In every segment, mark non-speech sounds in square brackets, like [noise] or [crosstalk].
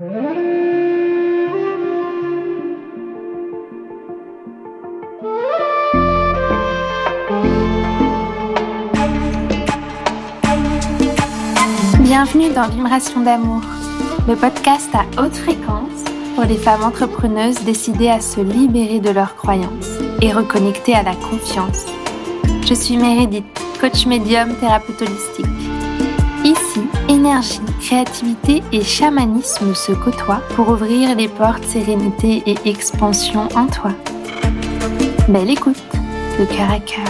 Bienvenue dans Vibration d'amour, le podcast à haute fréquence pour les femmes entrepreneuses décidées à se libérer de leurs croyances et reconnecter à la confiance. Je suis Meredith, coach médium thérapeute holistique. Créativité et chamanisme se côtoient pour ouvrir les portes sérénité et expansion en toi. Belle écoute, de cœur à cœur.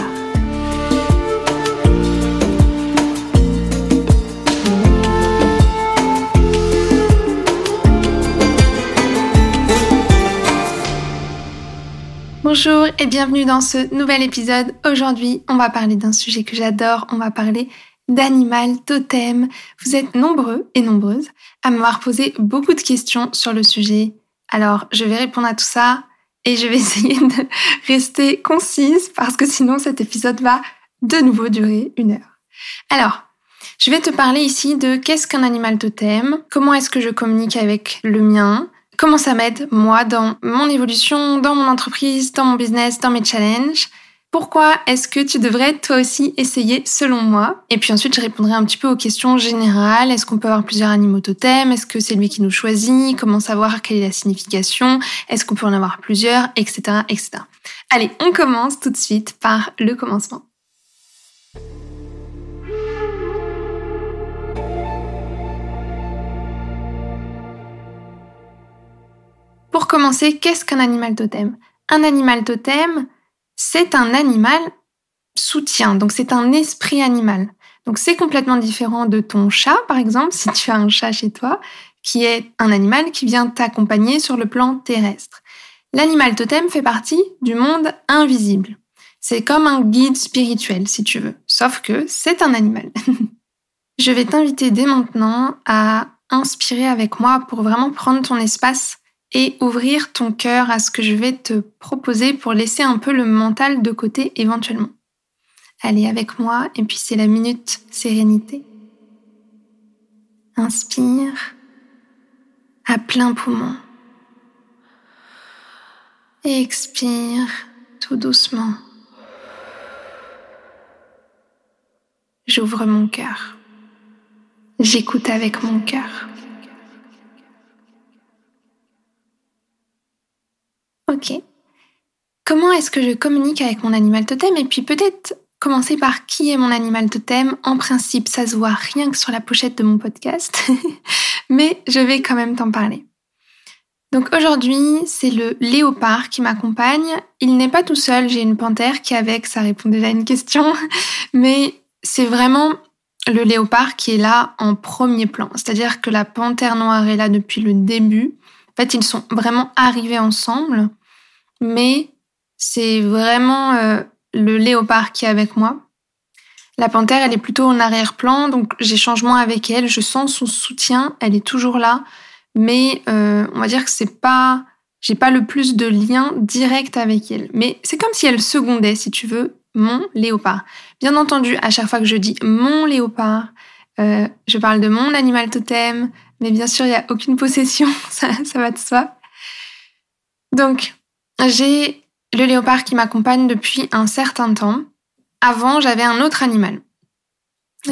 Bonjour et bienvenue dans ce nouvel épisode. Aujourd'hui, on va parler d'un sujet que j'adore, on va parler d'animal totem. Vous êtes nombreux et nombreuses à m'avoir posé beaucoup de questions sur le sujet. Alors, je vais répondre à tout ça et je vais [laughs] essayer de rester concise parce que sinon cet épisode va de nouveau durer une heure. Alors, je vais te parler ici de qu'est-ce qu'un animal totem, comment est-ce que je communique avec le mien, comment ça m'aide, moi, dans mon évolution, dans mon entreprise, dans mon business, dans mes challenges. Pourquoi est-ce que tu devrais toi aussi essayer selon moi? Et puis ensuite, je répondrai un petit peu aux questions générales. Est-ce qu'on peut avoir plusieurs animaux totems? Est-ce que c'est lui qui nous choisit? Comment savoir quelle est la signification? Est-ce qu'on peut en avoir plusieurs? Etc. etc. Allez, on commence tout de suite par le commencement. Pour commencer, qu'est-ce qu'un animal totem? Un animal totem, c'est un animal soutien, donc c'est un esprit animal. Donc c'est complètement différent de ton chat, par exemple, si tu as un chat chez toi, qui est un animal qui vient t'accompagner sur le plan terrestre. L'animal totem fait partie du monde invisible. C'est comme un guide spirituel, si tu veux, sauf que c'est un animal. [laughs] Je vais t'inviter dès maintenant à inspirer avec moi pour vraiment prendre ton espace et ouvrir ton cœur à ce que je vais te proposer pour laisser un peu le mental de côté éventuellement. Allez avec moi et puis c'est la minute sérénité. Inspire à plein poumon. expire tout doucement. J'ouvre mon cœur. J'écoute avec mon cœur. Ok. Comment est-ce que je communique avec mon animal totem Et puis peut-être commencer par qui est mon animal totem? En principe, ça se voit rien que sur la pochette de mon podcast, [laughs] mais je vais quand même t'en parler. Donc aujourd'hui, c'est le léopard qui m'accompagne. Il n'est pas tout seul, j'ai une panthère qui avec, ça répond déjà à une question, [laughs] mais c'est vraiment le léopard qui est là en premier plan. C'est-à-dire que la panthère noire est là depuis le début. En fait, ils sont vraiment arrivés ensemble mais c'est vraiment euh, le léopard qui est avec moi. La panthère, elle est plutôt en arrière-plan, donc j'échange moins avec elle. Je sens son soutien, elle est toujours là, mais euh, on va dire que c'est pas, j'ai pas le plus de lien direct avec elle. Mais c'est comme si elle secondait, si tu veux, mon léopard. Bien entendu, à chaque fois que je dis mon léopard, euh, je parle de mon animal totem, mais bien sûr, il n'y a aucune possession, [laughs] ça, ça va de soi. Donc, j'ai le léopard qui m'accompagne depuis un certain temps. Avant, j'avais un autre animal.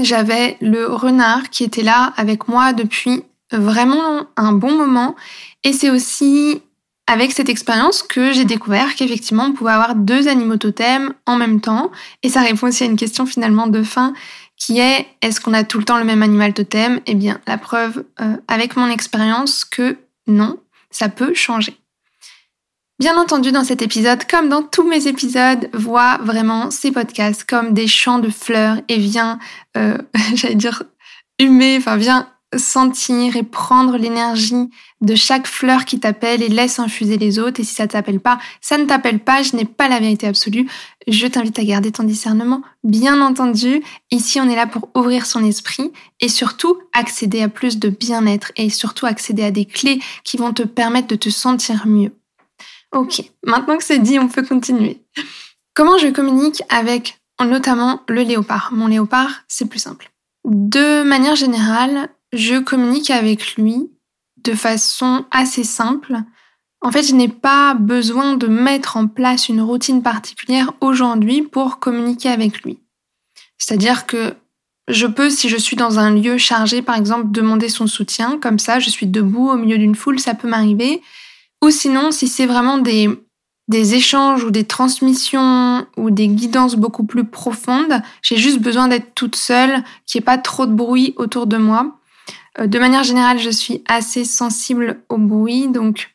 J'avais le renard qui était là avec moi depuis vraiment un bon moment. Et c'est aussi avec cette expérience que j'ai découvert qu'effectivement, on pouvait avoir deux animaux totems en même temps. Et ça répond aussi à une question finalement de fin qui est est-ce qu'on a tout le temps le même animal totem? Eh bien, la preuve euh, avec mon expérience que non, ça peut changer. Bien entendu, dans cet épisode, comme dans tous mes épisodes, vois vraiment ces podcasts comme des champs de fleurs et viens, euh, [laughs] j'allais dire, humer, enfin viens sentir et prendre l'énergie de chaque fleur qui t'appelle et laisse infuser les autres. Et si ça t'appelle pas, ça ne t'appelle pas, je n'ai pas la vérité absolue. Je t'invite à garder ton discernement. Bien entendu, ici on est là pour ouvrir son esprit et surtout accéder à plus de bien-être et surtout accéder à des clés qui vont te permettre de te sentir mieux. Ok, maintenant que c'est dit, on peut continuer. Comment je communique avec notamment le léopard? Mon léopard, c'est plus simple. De manière générale, je communique avec lui de façon assez simple. En fait, je n'ai pas besoin de mettre en place une routine particulière aujourd'hui pour communiquer avec lui. C'est-à-dire que je peux, si je suis dans un lieu chargé, par exemple, demander son soutien, comme ça, je suis debout au milieu d'une foule, ça peut m'arriver. Ou sinon, si c'est vraiment des, échanges ou des transmissions ou des guidances beaucoup plus profondes, j'ai juste besoin d'être toute seule, qu'il n'y ait pas trop de bruit autour de moi. Euh, de manière générale, je suis assez sensible au bruit, donc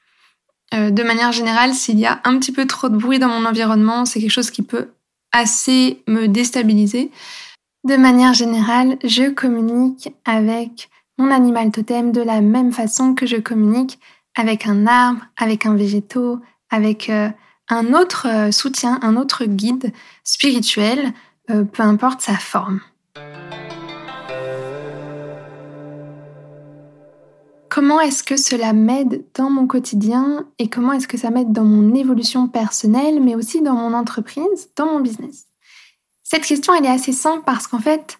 euh, de manière générale, s'il y a un petit peu trop de bruit dans mon environnement, c'est quelque chose qui peut assez me déstabiliser. De manière générale, je communique avec mon animal totem de la même façon que je communique avec un arbre, avec un végétaux, avec euh, un autre soutien, un autre guide spirituel, peu importe sa forme. Comment est-ce que cela m'aide dans mon quotidien et comment est-ce que ça m'aide dans mon évolution personnelle, mais aussi dans mon entreprise, dans mon business? Cette question, elle est assez simple parce qu'en fait,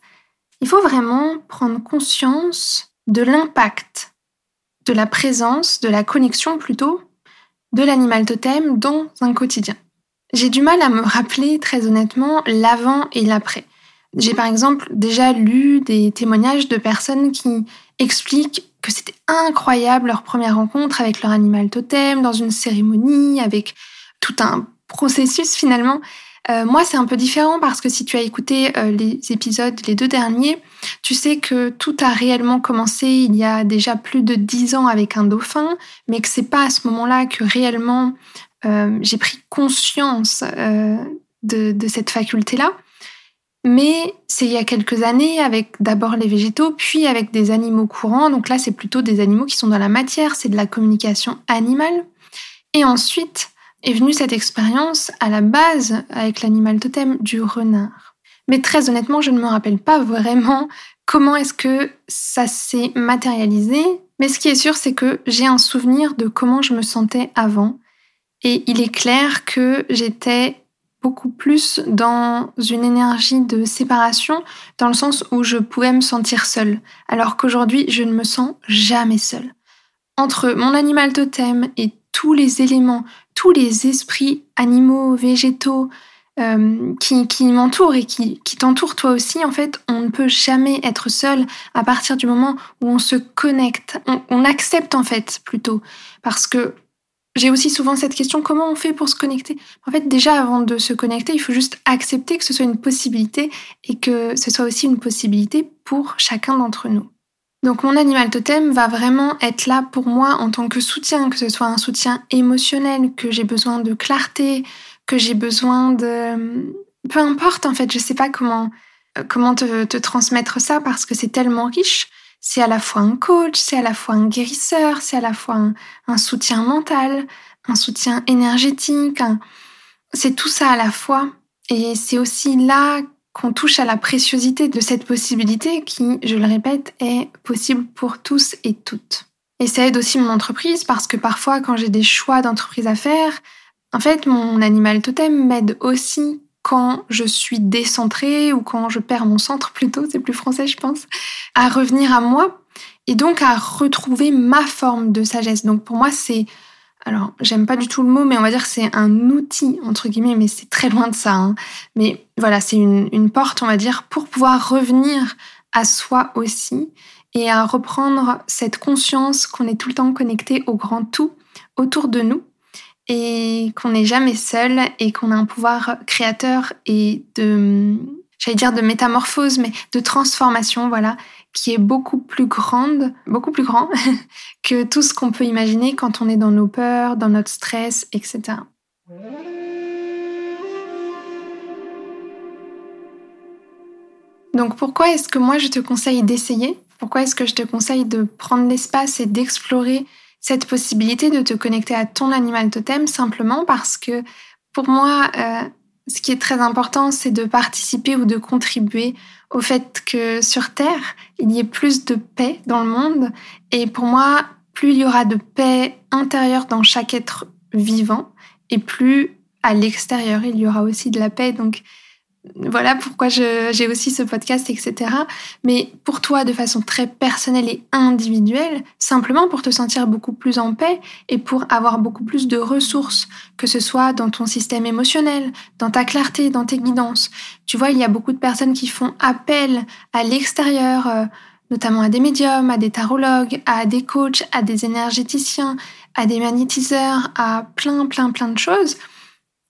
il faut vraiment prendre conscience de l'impact, de la présence, de la connexion plutôt, de l'animal totem dans un quotidien. J'ai du mal à me rappeler très honnêtement l'avant et l'après. J'ai par exemple déjà lu des témoignages de personnes qui expliquent que c'était incroyable leur première rencontre avec leur animal totem, dans une cérémonie, avec tout un processus finalement. Euh, moi, c'est un peu différent parce que si tu as écouté euh, les épisodes, les deux derniers, tu sais que tout a réellement commencé il y a déjà plus de dix ans avec un dauphin, mais que c'est pas à ce moment-là que réellement euh, j'ai pris conscience de, de, cette faculté-là. Mais c'est il y a quelques années avec d'abord les végétaux, puis avec des animaux courants. Donc là, c'est plutôt des animaux qui sont dans la matière, c'est de la communication animale. Et ensuite est venue cette expérience à la base avec l'animal totem du renard. Mais très honnêtement, je ne me rappelle pas vraiment comment est-ce que ça s'est matérialisé. Mais ce qui est sûr, c'est que j'ai un souvenir de comment je me sentais avant. Et il est clair que j'étais beaucoup plus dans une énergie de séparation, dans le sens où je pouvais me sentir seule, alors qu'aujourd'hui je ne me sens jamais seule. Entre mon animal totem et tous les éléments, tous les esprits animaux, végétaux euh, qui, qui m'entourent et qui, qui t'entourent toi aussi, en fait, on ne peut jamais être seul à partir du moment où on se connecte, on, on accepte en fait plutôt, parce que j'ai aussi souvent cette question, comment on fait pour se connecter? En fait, déjà, avant de se connecter, il faut juste accepter que ce soit une possibilité et que ce soit aussi une possibilité pour chacun d'entre nous. Donc mon animal totem va vraiment être là pour moi en tant que soutien, que ce soit un soutien émotionnel, que j'ai besoin de clarté, que j'ai besoin de... Peu importe en fait, je sais pas comment, comment te, te transmettre ça parce que c'est tellement riche c'est à la fois un coach, c'est à la fois un guérisseur, c'est à la fois un, soutien mental, un soutien énergétique. C'est tout ça à la fois. Et c'est aussi là qu'on touche à la préciosité de cette possibilité qui, je le répète, est possible pour tous et toutes. Et ça aide aussi mon entreprise parce que parfois, quand j'ai des choix d'entreprise à faire, en fait, mon animal totem m'aide aussi quand je suis décentrée ou quand je perds mon centre [laughs] plutôt, c'est plus français je pense, à revenir à moi et donc à retrouver ma forme de sagesse. Donc pour moi c'est, alors j'aime pas du tout le mot, mais on va dire c'est un outil entre guillemets, mais c'est très loin de ça. Hein. Mais voilà, c'est une porte on va dire pour pouvoir revenir à soi aussi et à reprendre cette conscience qu'on est tout le temps connecté au grand tout autour de nous et qu'on n'est jamais seul et qu'on a un pouvoir créateur et de, j'allais dire de métamorphose, mais de transformation, voilà, qui est beaucoup plus grande, beaucoup plus grand [laughs] que tout ce qu'on peut imaginer quand on est dans nos peurs, dans notre stress, etc. Donc pourquoi est-ce que moi je te conseille d'essayer? Pourquoi est-ce que je te conseille de prendre l'espace et d'explorer cette possibilité de te connecter à ton animal totem? Simplement parce que pour moi, euh, ce qui est très important, c'est de participer ou de contribuer au fait que sur Terre, il y ait plus de paix dans le monde. Et pour moi, plus il y aura de paix intérieure dans chaque être vivant, et plus à l'extérieur, il y aura aussi de la paix. Donc, voilà pourquoi j'ai aussi ce podcast, etc. Mais pour toi, de façon très personnelle et individuelle, simplement pour te sentir beaucoup plus en paix et pour avoir beaucoup plus de ressources, que ce soit dans ton système émotionnel, dans ta clarté, dans tes guidances. Tu vois, il y a beaucoup de personnes qui font appel à l'extérieur, euh, notamment à des médiums, à des tarologues, à des coachs, à des énergéticiens, à des magnétiseurs, à plein, plein, plein de choses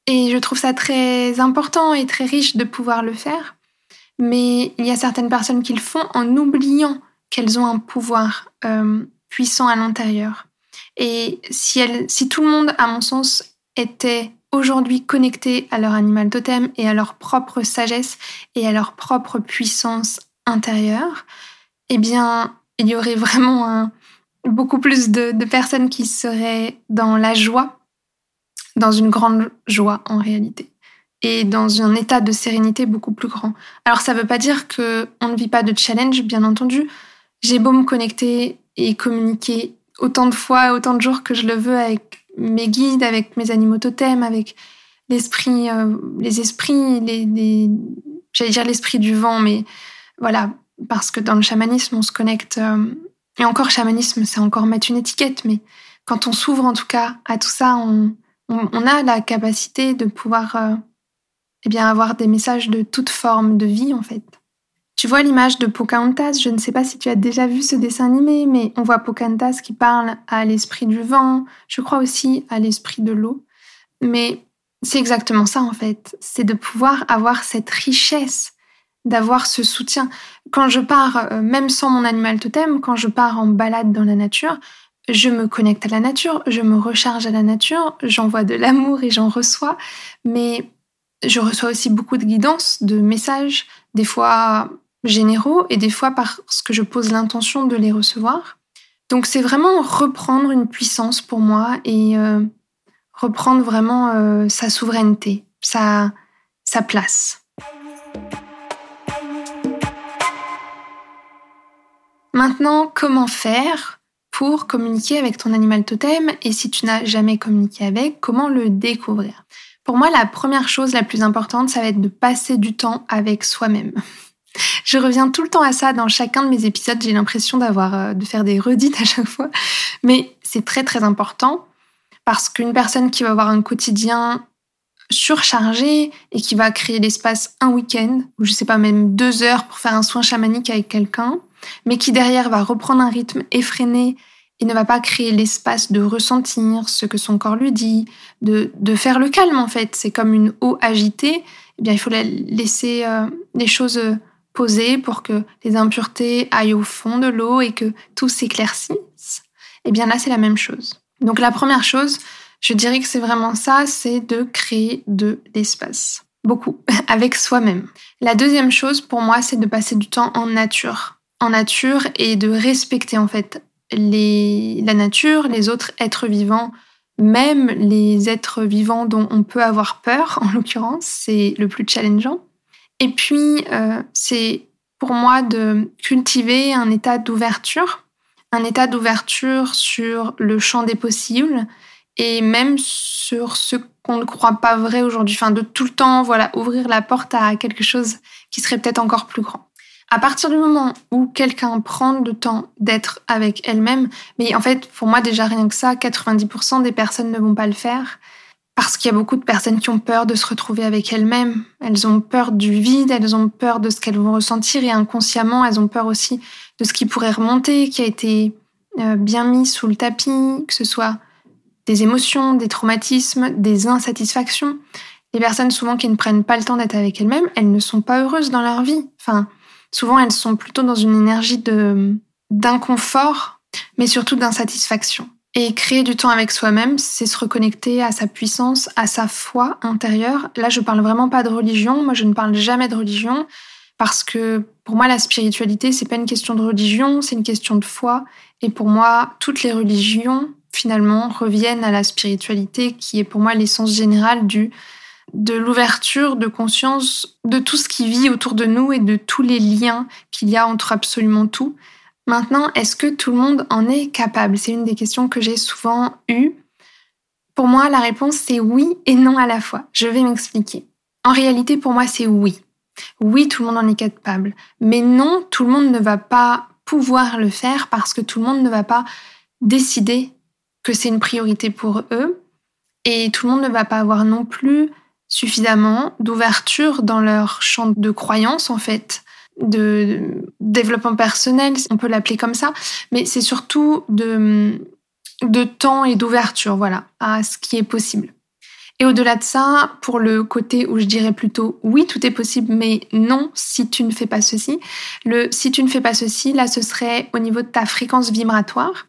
et je trouve ça très important et très riche de pouvoir le faire. Mais il y a certaines personnes qui le font en oubliant qu'elles ont un pouvoir euh, puissant à l'intérieur. Et si, si tout le monde, à mon sens, était aujourd'hui connecté à leur animal totem et à leur propre sagesse et à leur propre puissance intérieure, eh bien, il y aurait vraiment un, beaucoup plus de personnes qui seraient dans la joie dans une grande joie en réalité et dans un état de sérénité beaucoup plus grand. Alors ça ne veut pas dire que on ne vit pas de challenge, bien entendu. J'ai beau me connecter et communiquer autant de fois, autant de jours que je le veux avec mes guides, avec mes animaux totems, avec l'esprit, euh, les esprits, les, j'allais dire l'esprit du vent, mais voilà, parce que dans le chamanisme, on se connecte. Euh, et encore chamanisme, c'est encore mettre une étiquette, mais quand on s'ouvre en tout cas à tout ça, on, on, a la capacité de pouvoir euh, eh bien, avoir des messages de toute forme de vie, en fait. Tu vois l'image de Pocahontas, je ne sais pas si tu as déjà vu ce dessin animé, mais on voit Pocahontas qui parle à l'esprit du vent, je crois aussi à l'esprit de l'eau. Mais c'est exactement ça, en fait. C'est de pouvoir avoir cette richesse, d'avoir ce soutien. Quand je pars, euh, même sans mon animal totem, quand je pars en balade dans la nature, je me connecte à la nature, je me recharge à la nature, j'envoie de l'amour et j'en reçois, mais je reçois aussi beaucoup de guidance, de messages, des fois généraux et des fois parce que je pose l'intention de les recevoir. Donc c'est vraiment reprendre une puissance pour moi et euh, reprendre vraiment euh, sa souveraineté, sa, sa place. Maintenant, comment faire pour communiquer avec ton animal totem et si tu n'as jamais communiqué avec, comment le découvrir? Pour moi, la première chose la plus importante, ça va être de passer du temps avec soi-même. [laughs] Je reviens tout le temps à ça dans chacun de mes épisodes, j'ai l'impression d'avoir euh, de faire des redites à chaque fois, mais c'est très très important parce qu'une personne qui va avoir un quotidien surchargé et qui va créer l'espace un week-end ou je sais pas même deux heures pour faire un soin chamanique avec quelqu'un, mais qui derrière va reprendre un rythme effréné et ne va pas créer l'espace de ressentir ce que son corps lui dit, de, de faire le calme en fait. C'est comme une eau agitée. Eh bien, il faut laisser euh, les choses poser pour que les impuretés aillent au fond de l'eau et que tout s'éclaircisse. Eh bien, là, c'est la même chose. Donc, la première chose, je dirais que c'est vraiment ça, c'est de créer de l'espace. Beaucoup, [laughs] avec soi-même. La deuxième chose, pour moi, c'est de passer du temps en nature en nature et de respecter en fait la nature, les autres êtres vivants, même les êtres vivants dont on peut avoir peur, [laughs] en l'occurrence, c'est le plus challengeant. Et puis, euh, c'est pour moi de cultiver un état d'ouverture, un état d'ouverture sur le champ des possibles et même sur ce qu'on ne croit pas vrai aujourd'hui. Enfin, de tout le temps, voilà, ouvrir la porte à quelque chose qui serait peut-être encore plus grand à partir du moment où quelqu'un prend le temps d'être avec elle-même, mais en fait, pour moi, déjà rien que ça, 90% des personnes ne vont pas le faire parce qu'il y a beaucoup de personnes qui ont peur de se retrouver avec elles-mêmes. Elles ont peur du vide, elles ont peur de ce qu'elles vont ressentir et inconsciemment, elles ont peur aussi de ce qui pourrait remonter, qui a été euh, bien mis sous le tapis, que ce soit des émotions, des traumatismes, des insatisfactions. Les personnes souvent qui ne prennent pas le temps d'être avec elles-mêmes, elles ne sont pas heureuses dans leur vie. Enfin, souvent elles sont plutôt dans une énergie de d'inconfort, mais surtout d'insatisfaction. Et créer du temps avec soi-même, c'est se reconnecter à sa puissance, à sa foi intérieure. Là, je parle vraiment pas de religion. Moi, je ne parle jamais de religion parce que pour moi, la spiritualité, c'est pas une question de religion, c'est une question de foi. Et pour moi, toutes les religions, finalement, reviennent à la spiritualité qui est pour moi l'essence générale du de l'ouverture de conscience de tout ce qui vit autour de nous et de tous les liens qu'il y a entre absolument tout. Maintenant, est-ce que tout le monde en est capable? C'est une des questions que j'ai souvent eues. Pour moi, la réponse c'est oui et non à la fois. Je vais m'expliquer. En réalité, pour moi, c'est oui. Oui, tout le monde en est capable. Mais non, tout le monde ne va pas pouvoir le faire parce que tout le monde ne va pas décider que c'est une priorité pour eux. Et tout le monde ne va pas avoir non plus suffisamment d'ouverture dans leur champ de croyance, en fait, de développement personnel, on peut l'appeler comme ça, mais c'est surtout de, de temps et d'ouverture, voilà, à ce qui est possible. Et au-delà de ça, pour le côté où je dirais plutôt oui, tout est possible, mais non si tu ne fais pas ceci. Le si tu ne fais pas ceci, là, ce serait au niveau de ta fréquence vibratoire.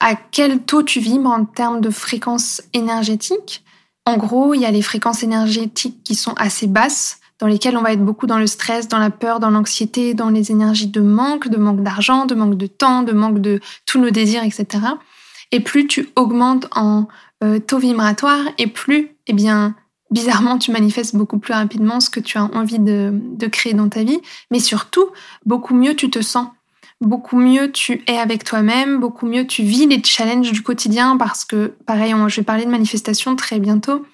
À quel taux tu vibres en termes de fréquence énergétique? En gros, il y a les fréquences énergétiques qui sont assez basses, dans lesquelles on va être beaucoup dans le stress, dans la peur, dans l'anxiété, dans les énergies de manque, de manque d'argent, de manque de temps, de manque de tous nos désirs, etc. Et plus tu augmentes en euh, taux vibratoire, et plus, eh bien, bizarrement, tu manifestes beaucoup plus rapidement ce que tu as envie de, de créer dans ta vie, mais surtout, beaucoup mieux tu te sens beaucoup mieux tu es avec toi-même, beaucoup mieux tu vis les challenges du quotidien parce que, pareil, je vais parler de manifestation très bientôt.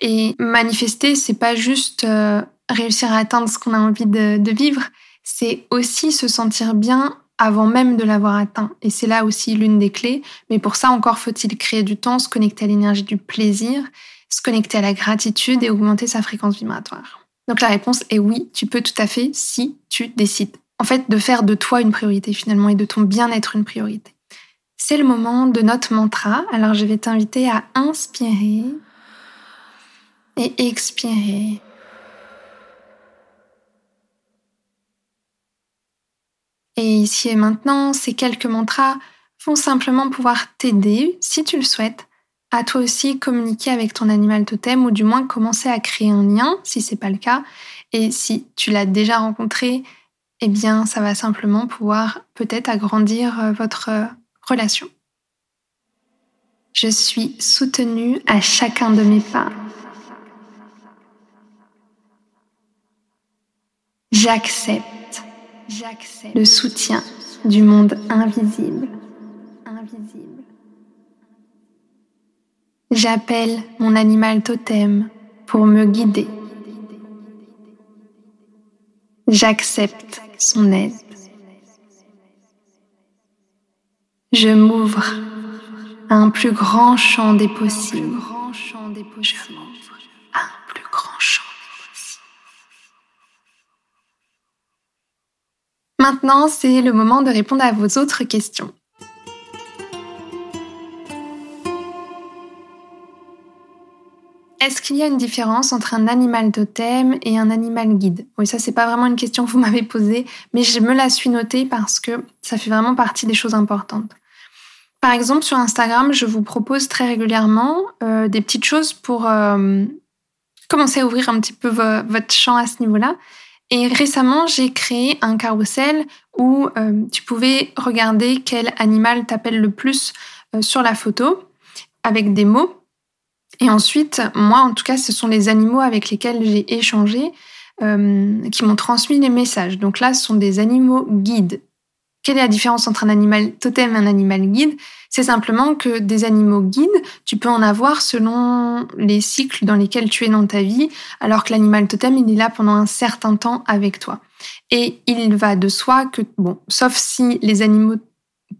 Et manifester, c'est pas juste euh, réussir à atteindre ce qu'on a envie de, de vivre, c'est aussi se sentir bien avant même de l'avoir atteint. Et c'est là aussi l'une des clés. Mais pour ça, encore faut-il créer du temps, se connecter à l'énergie du plaisir, se connecter à la gratitude et augmenter sa fréquence vibratoire. Donc la réponse est oui, tu peux tout à fait si tu décides. En fait, de faire de toi une priorité finalement et de ton bien-être une priorité. C'est le moment de notre mantra. Alors je vais t'inviter à inspirer et expirer. Et ici et maintenant, ces quelques mantras vont simplement pouvoir t'aider, si tu le souhaites, à toi aussi communiquer avec ton animal totem ou du moins commencer à créer un lien si c'est pas le cas. Et si tu l'as déjà rencontré, eh bien, ça va simplement pouvoir peut-être agrandir euh, votre euh, relation. Je suis soutenue à chacun de mes pas. J'accepte le soutien du monde invisible. J'appelle mon animal totem pour me guider. J'accepte son aide. Je m'ouvre à un plus grand champ des possibles. Un plus grand champ Maintenant, c'est le moment de répondre à vos autres questions. Est-ce qu'il y a une différence entre un animal totem et un animal guide? Oui, ça c'est pas vraiment une question que vous [laughs] m'avez posée, mais je me la suis notée parce que ça fait vraiment partie des choses importantes. Par exemple, sur Instagram, je vous propose très régulièrement euh, des petites choses pour euh, commencer à ouvrir un petit peu votre champ à ce niveau-là. Et récemment, j'ai créé un carrousel où euh, tu pouvais regarder quel animal t'appelle le plus sur la photo avec des mots. Et ensuite, moi, en tout cas, ce sont les animaux avec lesquels j'ai échangé euh, qui m'ont transmis les messages. Donc là, ce sont des animaux guides. Quelle est la différence entre un animal totem et un animal guide? C'est simplement que des animaux guides, tu peux en avoir selon les cycles dans lesquels tu es dans ta vie, alors que l'animal totem, il est là pendant un certain temps avec toi. Et il va de soi que, bon, sauf si les animaux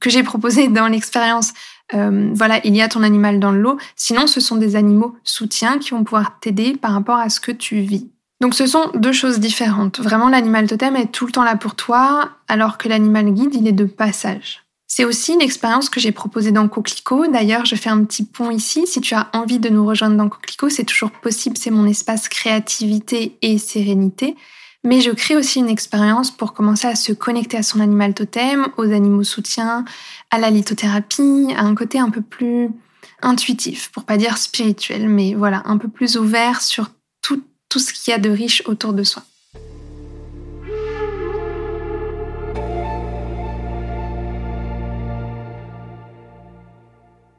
que j'ai proposés dans l'expérience, euh, voilà, il y a ton animal dans le lot, sinon ce sont des animaux soutiens qui vont pouvoir t'aider par rapport à ce que tu vis. Donc ce sont deux choses différentes. Vraiment, l'animal totem est tout le temps là pour toi, alors que l'animal guide, il est de passage. C'est aussi une expérience que j'ai proposée dans Coquelicot. D'ailleurs, je fais un petit pont ici. Si tu as envie de nous rejoindre dans Coquelicot, c'est toujours possible. C'est mon espace créativité et sérénité. Mais je crée aussi une expérience pour commencer à se connecter à son animal totem, aux animaux soutiens, à la lithothérapie, à un côté un peu plus intuitif, pour pas dire spirituel, mais voilà, un peu plus ouvert sur tout ce qu'il y a de riche autour de soi.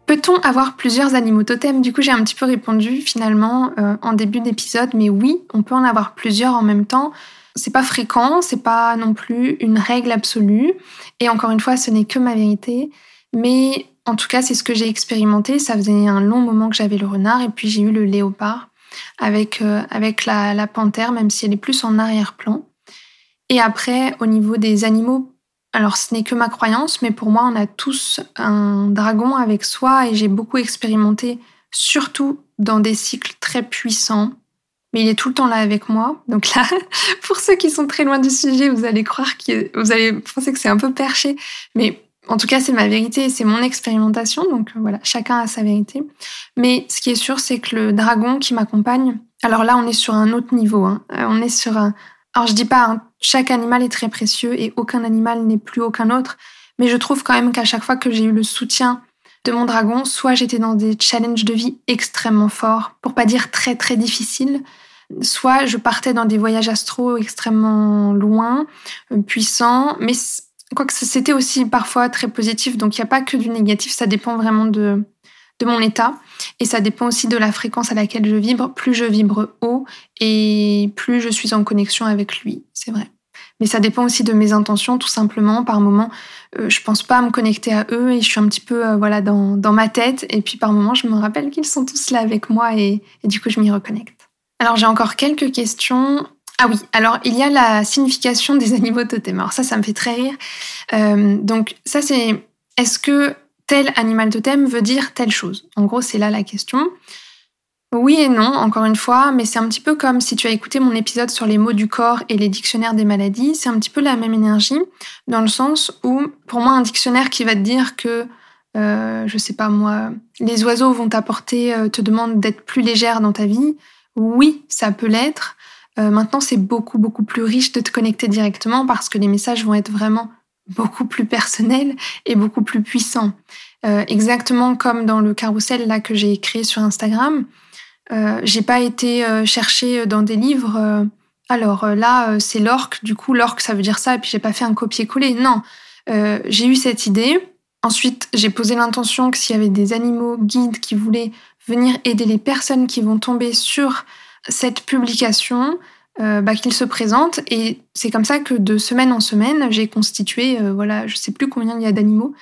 Peut-on avoir plusieurs animaux totems? Du coup, j'ai un petit peu répondu finalement euh, en début d'épisode, mais oui, on peut en avoir plusieurs en même temps. C'est pas fréquent, c'est pas non plus une règle absolue. Et encore une fois, ce n'est que ma vérité. Mais en tout cas, c'est ce que j'ai expérimenté. Ça faisait un long moment que j'avais le renard et puis j'ai eu le léopard. avec, euh, avec la, la panthère, même si elle est plus en arrière-plan. Et après, au niveau des animaux, alors ce n'est que ma croyance, mais pour moi, on a tous un dragon avec soi et j'ai beaucoup expérimenté, surtout dans des cycles très puissants. Mais il est tout le temps là avec moi. Donc là, [laughs] pour ceux qui sont très loin du sujet, vous allez croire que vous allez penser que c'est un peu perché, mais en tout cas, c'est ma vérité et c'est mon expérimentation. Donc euh, voilà, chacun a sa vérité. Mais ce qui est sûr, c'est que le dragon qui m'accompagne, alors là, on est sur un autre niveau. Hein. Euh, on est sur un. Alors je dis pas, hein, chaque animal est très précieux et aucun animal n'est plus aucun autre. Mais je trouve quand même qu'à chaque fois que j'ai eu le soutien de mon dragon, soit j'étais dans des challenges de vie extrêmement forts, pour pas dire très très difficiles, soit je partais dans des voyages astro extrêmement loin, euh, puissants, mais Quoique c'était aussi parfois très positif, donc il n'y a pas que du négatif, ça dépend vraiment de, de mon état. Et ça dépend aussi de la fréquence à laquelle je vibre. Plus je vibre haut et plus je suis en connexion avec lui, c'est vrai. Mais ça dépend aussi de mes intentions, tout simplement. Par moment, euh, je pense pas à me connecter à eux et je suis un petit peu euh, voilà dans, dans, ma tête. Et puis par moment, je me rappelle qu'ils sont tous là avec moi et, du coup, je m'y reconnecte. Alors j'ai encore quelques questions. Ah oui, alors il y a la signification des animaux totems. Alors ça, ça me fait très rire. Euh, donc ça, c'est est-ce que tel animal totem veut dire telle chose? En gros, c'est là la question. Oui et non, encore une fois, mais c'est un petit peu comme si tu as écouté mon épisode sur les mots du corps et les dictionnaires des maladies. C'est un petit peu la même énergie, dans le sens où, pour moi, un dictionnaire qui va te dire que, euh, je sais pas moi, les oiseaux vont t'apporter, euh, te demandent d'être plus légère dans ta vie. Oui, ça peut l'être. Euh, maintenant, c'est beaucoup, beaucoup plus riche de te connecter directement parce que les messages vont être vraiment beaucoup plus personnels et beaucoup plus puissants. Euh, exactement comme dans le carrousel là que j'ai créé sur Instagram, euh, j'ai pas été euh, chercher dans des livres. alors là, c'est l'orque. Du coup, l'orque, ça veut dire ça. Et puis j'ai pas fait un copier-coller. Non, j'ai eu cette idée. Ensuite, j'ai posé l'intention que s'il y avait des animaux guides qui voulaient venir aider les personnes qui vont tomber sur cette publication, euh, bah, qu'il se présente. Et c'est comme ça que de semaine en semaine, j'ai constitué, euh, voilà, je sais plus combien il y a d'animaux,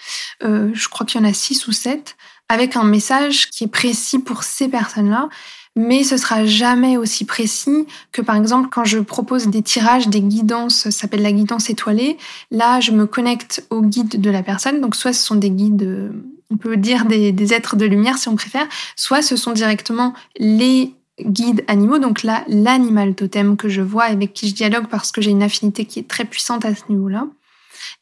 euh, je crois qu'il y en a six ou sept, avec un message qui est précis pour ces personnes-là. Mais ce sera jamais aussi précis que par exemple quand je propose des tirages, des guidances, ça s'appelle la guidance étoilée. Là, je me connecte au guide de la personne. Donc soit ce sont des guides, on peut dire des, êtres de lumière si on préfère, soit ce sont directement les guides animaux, donc là, l'animal totem que je vois avec qui je dialogue parce que j'ai une affinité qui est très puissante à ce niveau-là.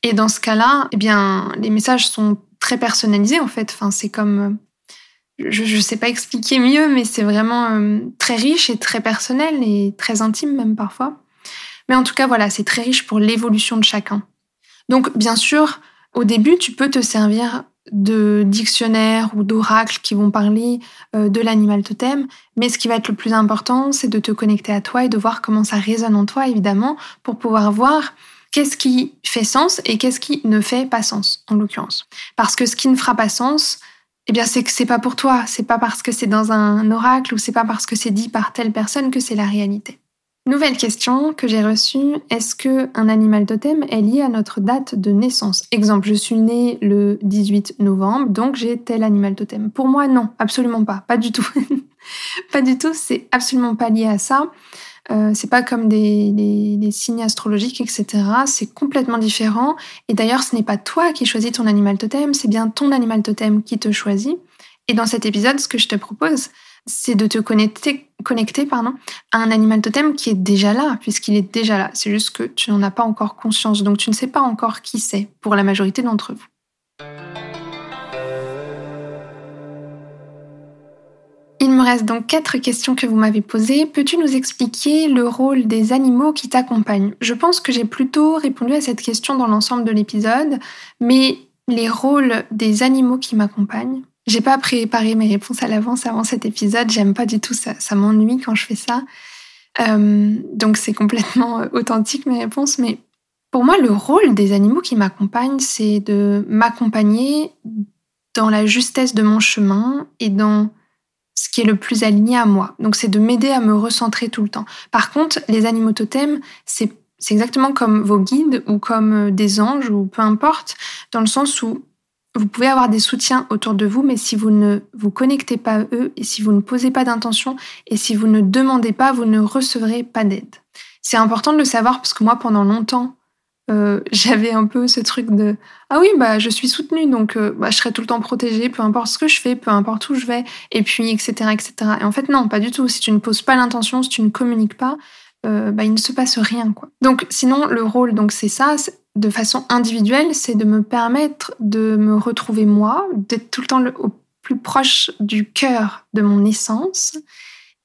Et dans ce cas-là, eh bien, les messages sont très personnalisés en fait. Enfin, c'est comme, je ne sais pas expliquer mieux, mais c'est vraiment euh, très riche et très personnel et très intime même parfois. Mais en tout cas, voilà, c'est très riche pour l'évolution de chacun. Donc, bien sûr, au début, tu peux te servir de dictionnaires ou d'oracles qui vont parler euh, de l'animal totem, mais ce qui va être le plus important, c'est de te connecter à toi et de voir comment ça résonne en toi, évidemment, pour pouvoir voir qu'est-ce qui fait sens et qu'est-ce qui ne fait pas sens, en l'occurrence? Parce que ce qui ne fera pas sens, eh bien, c'est que c'est pas pour toi, c'est pas parce que c'est dans un oracle ou c'est pas parce que c'est dit par telle personne que c'est la réalité. Nouvelle question que j'ai reçue, est-ce que un animal totem est lié à notre date de naissance? Exemple, je suis née le 18 novembre, donc j'ai tel animal totem. Pour moi, non, absolument pas, pas du tout. [laughs] pas du tout, c'est absolument pas lié à ça. Euh, c'est pas comme des, signes astrologiques, etc. C'est complètement différent. Et d'ailleurs, ce n'est pas toi qui choisis ton animal totem, c'est bien ton animal totem qui te choisit. Et dans cet épisode, ce que je te propose, c'est de te connecter, connecter pardon, à un animal totem qui est déjà là, puisqu'il est déjà là. C'est juste que tu n'en as pas encore conscience, donc tu ne sais pas encore qui c'est pour la majorité d'entre vous. Il me reste donc quatre questions que vous m'avez posées. Peux-tu nous expliquer le rôle des animaux qui t'accompagnent? Je pense que j'ai plutôt répondu à cette question dans l'ensemble de l'épisode, mais les rôles des animaux qui m'accompagnent, j'ai pas préparé mes réponses à l'avance avant cet épisode. J'aime pas du tout ça. Ça m'ennuie quand je fais ça. Euh, donc c'est complètement euh, authentique mes réponses. Mais pour moi, le rôle des animaux qui m'accompagnent, c'est de m'accompagner dans la justesse de mon chemin et dans ce qui est le plus aligné à moi. Donc c'est de m'aider à me recentrer tout le temps. Par contre, les animaux totems, c'est exactement comme vos guides ou comme euh, des anges ou peu importe, dans le sens où vous pouvez avoir des soutiens autour de vous, mais si vous ne vous connectez pas à eux et si vous ne posez pas d'intention et si vous ne demandez pas, vous ne recevrez pas d'aide. C'est important de le savoir parce que moi, pendant longtemps, euh, [laughs] j'avais un peu ce truc de ah oui bah je suis soutenue donc euh, bah, je serai tout le temps protégée peu importe ce que je fais peu importe où je vais et puis etc etc et en fait non pas du tout. Si tu ne poses pas l'intention si tu ne communiques pas euh, bah, il ne se passe rien quoi. Donc sinon le rôle donc c'est ça de façon individuelle c'est de me permettre de me retrouver moi d'être tout le temps au plus proche du cœur de mon essence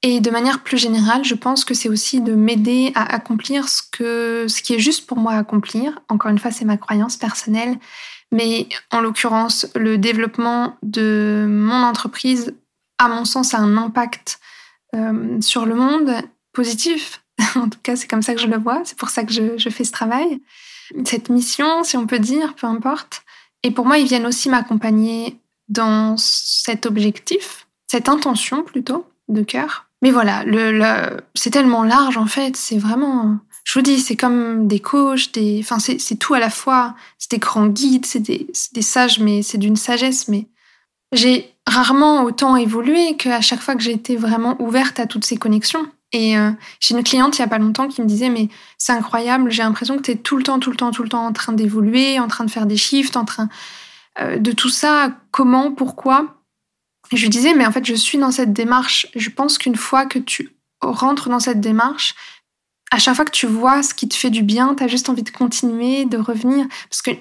et de manière plus générale, je pense que c'est aussi de m'aider à accomplir ce, que, ce qui est juste pour moi à accomplir. Encore une fois, c'est ma croyance personnelle. Mais en l'occurrence, le développement de mon entreprise, à mon sens, a un impact euh, sur le monde positif. [laughs] en tout cas, c'est comme ça que je le vois. C'est pour ça que je, je, fais ce travail. Cette mission, si on peut dire, peu importe. Et pour moi, ils viennent aussi m'accompagner dans cet objectif, cette intention plutôt de cœur. Mais voilà, le, c'est tellement large en fait, c'est vraiment... Je vous dis, c'est comme des coachs, des, enfin c'est tout à la fois. C'est des grands guides, c'est des, des sages, mais c'est d'une sagesse. Mais j'ai rarement autant évolué qu'à chaque fois que j'ai été vraiment ouverte à toutes ces connexions. Et euh, j'ai une cliente il y a pas longtemps qui me disait mais c'est incroyable, j'ai l'impression que tu es tout le temps, tout le temps, tout le temps en train d'évoluer, en train de faire des shifts, en train euh, de tout ça. Comment, pourquoi? Je lui disais, mais en fait, je suis dans cette démarche. Je pense qu'une fois que tu rentres dans cette démarche, à chaque fois que tu vois ce qui te fait du bien, tu as juste envie de continuer, de revenir, parce que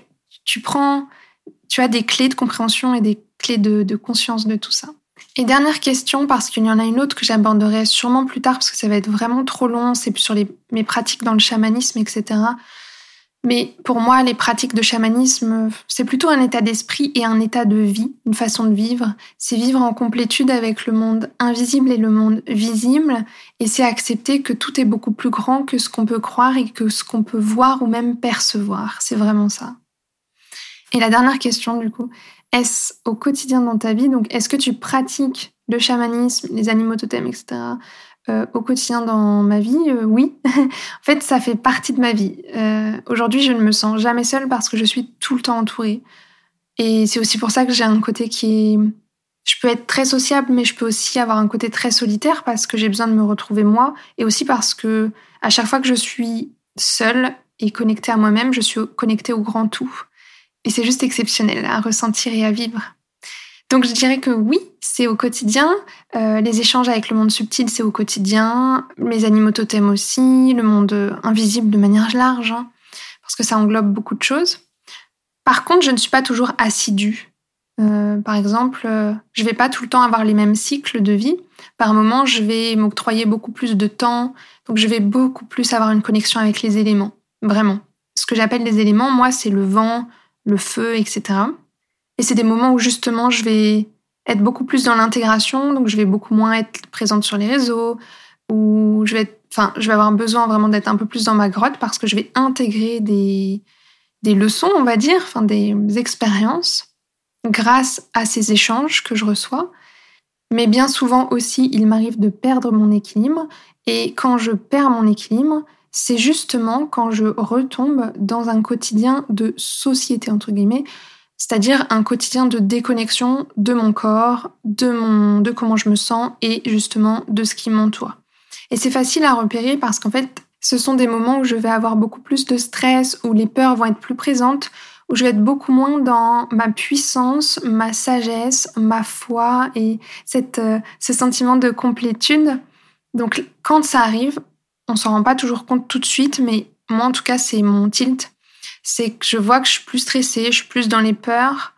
tu prends, tu as des clés de compréhension et des clés de, conscience de tout ça. Et dernière question, parce qu'il y en a une autre que j'aborderai sûrement plus tard, parce que ça va être vraiment trop long, c'est sur mes pratiques dans le chamanisme, etc. Mais pour moi, les pratiques de chamanisme, c'est plutôt un état d'esprit et un état de vie, une façon de vivre. C'est vivre en complétude avec le monde invisible et le monde visible. Et c'est accepter que tout est beaucoup plus grand que ce qu'on peut croire et que ce qu'on peut voir ou même percevoir. C'est vraiment ça. Et la dernière question, du coup, est-ce au quotidien dans ta vie, donc est-ce que tu pratiques le chamanisme, les animaux totems, etc., euh, au quotidien dans ma vie, euh, oui. [laughs] en fait, ça fait partie de ma vie. Euh, aujourd'hui, je ne me sens jamais seule parce que je suis tout le temps entourée. Et c'est aussi pour ça que j'ai un côté qui est... Je peux être très sociable, mais je peux aussi avoir un côté très solitaire parce que j'ai besoin de me retrouver moi et aussi parce que à chaque fois que je suis seule et connectée à moi-même, je suis connectée au grand tout. Et c'est juste exceptionnel à ressentir et à vivre. Donc je dirais que oui, c'est au quotidien. Euh, les échanges avec le monde subtil, c'est au quotidien. Mes animaux totems aussi, le monde invisible de manière large, hein, parce que ça englobe beaucoup de choses. Par contre, je ne suis pas toujours assidue. Euh, par exemple, euh, je ne vais pas tout le temps avoir les mêmes cycles de vie. Par moment, je vais m'octroyer beaucoup plus de temps, donc je vais beaucoup plus avoir une connexion avec les éléments, vraiment. Ce que j'appelle les éléments, moi, c'est le vent, le feu, etc. Et c'est des moments où justement je vais être beaucoup plus dans l'intégration, donc je vais beaucoup moins être présente sur les réseaux, où je vais, enfin, je vais avoir besoin vraiment d'être un peu plus dans ma grotte parce que je vais intégrer des, des leçons, on va dire, enfin des expériences grâce à ces échanges que je reçois. Mais bien souvent aussi, il m'arrive de perdre mon équilibre. Et quand je perds mon équilibre, c'est justement quand je retombe dans un quotidien de société, entre guillemets, c'est-à-dire un quotidien de déconnexion de mon corps, de, mon, de comment je me sens et justement de ce qui m'entoure. Et c'est facile à repérer parce qu'en fait, ce sont des moments où je vais avoir beaucoup plus de stress, où les peurs vont être plus présentes, où je vais être beaucoup moins dans ma puissance, ma sagesse, ma foi et cette, euh, ce sentiment de complétude. Donc quand ça arrive, on s'en rend pas toujours compte tout de suite, mais moi en tout cas c'est mon tilt c'est que je vois que je suis plus stressée, je suis plus dans les peurs.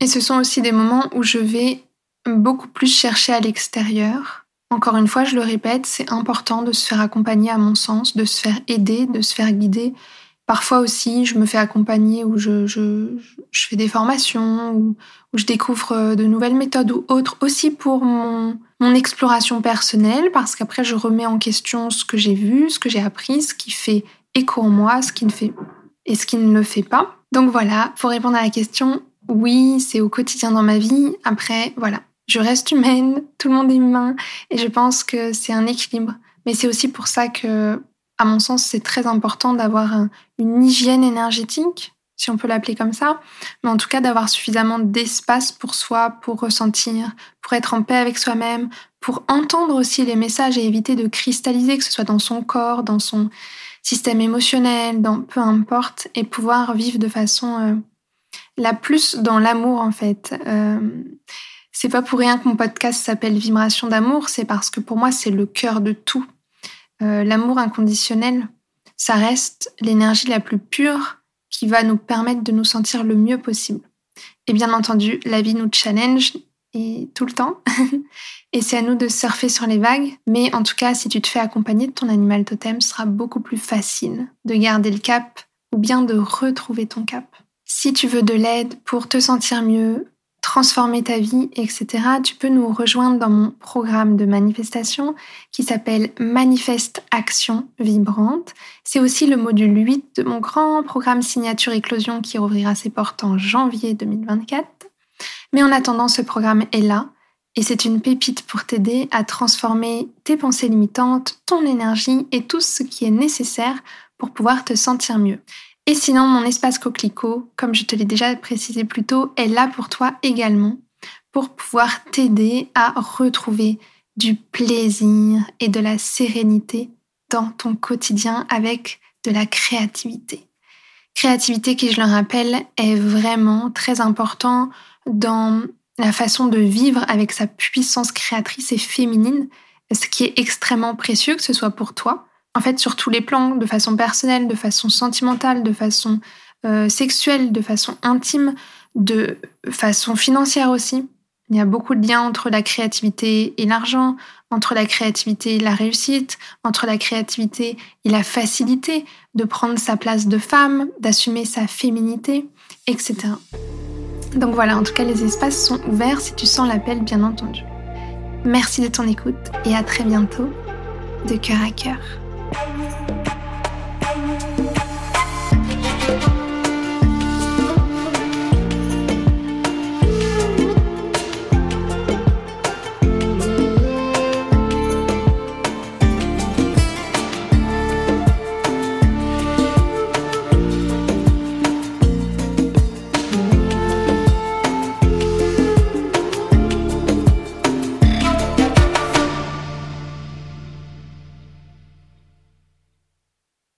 Et ce sont aussi des moments où je vais beaucoup plus chercher à l'extérieur. Encore une fois, je le répète, c'est important de se faire accompagner à mon sens, de se faire aider, de se faire guider. Parfois aussi, je me fais accompagner ou je, je, fais des formations ou, je découvre de nouvelles méthodes ou autres aussi pour mon, mon exploration personnelle parce qu'après, je remets en question ce que j'ai vu, ce que j'ai appris, ce qui fait écho en moi, ce qui ne fait et ce qui ne le fait pas. Donc voilà, pour répondre à la question, oui, c'est au quotidien dans ma vie. Après, voilà, je reste humaine, [laughs] tout le monde est humain, et je pense que c'est un équilibre. Mais c'est aussi pour ça que, à mon sens, c'est très important d'avoir une hygiène énergétique, si on peut l'appeler comme ça, mais en tout cas d'avoir suffisamment d'espace pour soi, pour ressentir, pour être en paix avec soi-même, pour entendre aussi les messages et éviter de cristalliser, que ce soit dans son corps, dans son système émotionnel, dans peu importe, et pouvoir vivre de façon euh, la plus dans l'amour en fait. Euh, c'est pas pour rien que mon podcast s'appelle Vibration d'amour, c'est parce que pour moi c'est le cœur de tout. Euh, l'amour inconditionnel, ça reste l'énergie la plus pure qui va nous permettre de nous sentir le mieux possible. Et bien entendu, la vie nous challenge et tout le temps. [laughs] et c'est à nous de surfer sur les vagues. Mais en tout cas, si tu te fais accompagner de ton animal totem, ce sera beaucoup plus facile de garder le cap ou bien de retrouver ton cap. Si tu veux de l'aide pour te sentir mieux, transformer ta vie, etc., tu peux nous rejoindre dans mon programme de manifestation qui s'appelle Manifeste Action Vibrante. C'est aussi le module 8 de mon grand programme Signature Éclosion qui rouvrira ses portes en janvier 2024. Mais en attendant, ce programme est là et c'est une pépite pour t'aider à transformer tes pensées limitantes, ton énergie et tout ce qui est nécessaire pour pouvoir te sentir mieux. Et sinon, mon espace coquelicot, comme je te l'ai déjà précisé plus tôt, est là pour toi également, pour pouvoir t'aider à retrouver du plaisir et de la sérénité dans ton quotidien avec de la créativité. Créativité qui, je le rappelle, est vraiment très important dans la façon de vivre avec sa puissance créatrice et féminine, ce qui est extrêmement précieux, que ce soit pour toi, en fait, sur tous les plans, de façon personnelle, de façon sentimentale, de façon euh, sexuelle, de façon intime, de façon financière aussi. Il y a beaucoup de liens entre la créativité et l'argent, entre la créativité et la réussite, entre la créativité et la facilité de prendre sa place de femme, d'assumer sa féminité, etc. Donc voilà, en tout cas, les espaces sont ouverts si tu sens l'appel, bien entendu. Merci de ton écoute et à très bientôt, de cœur à cœur.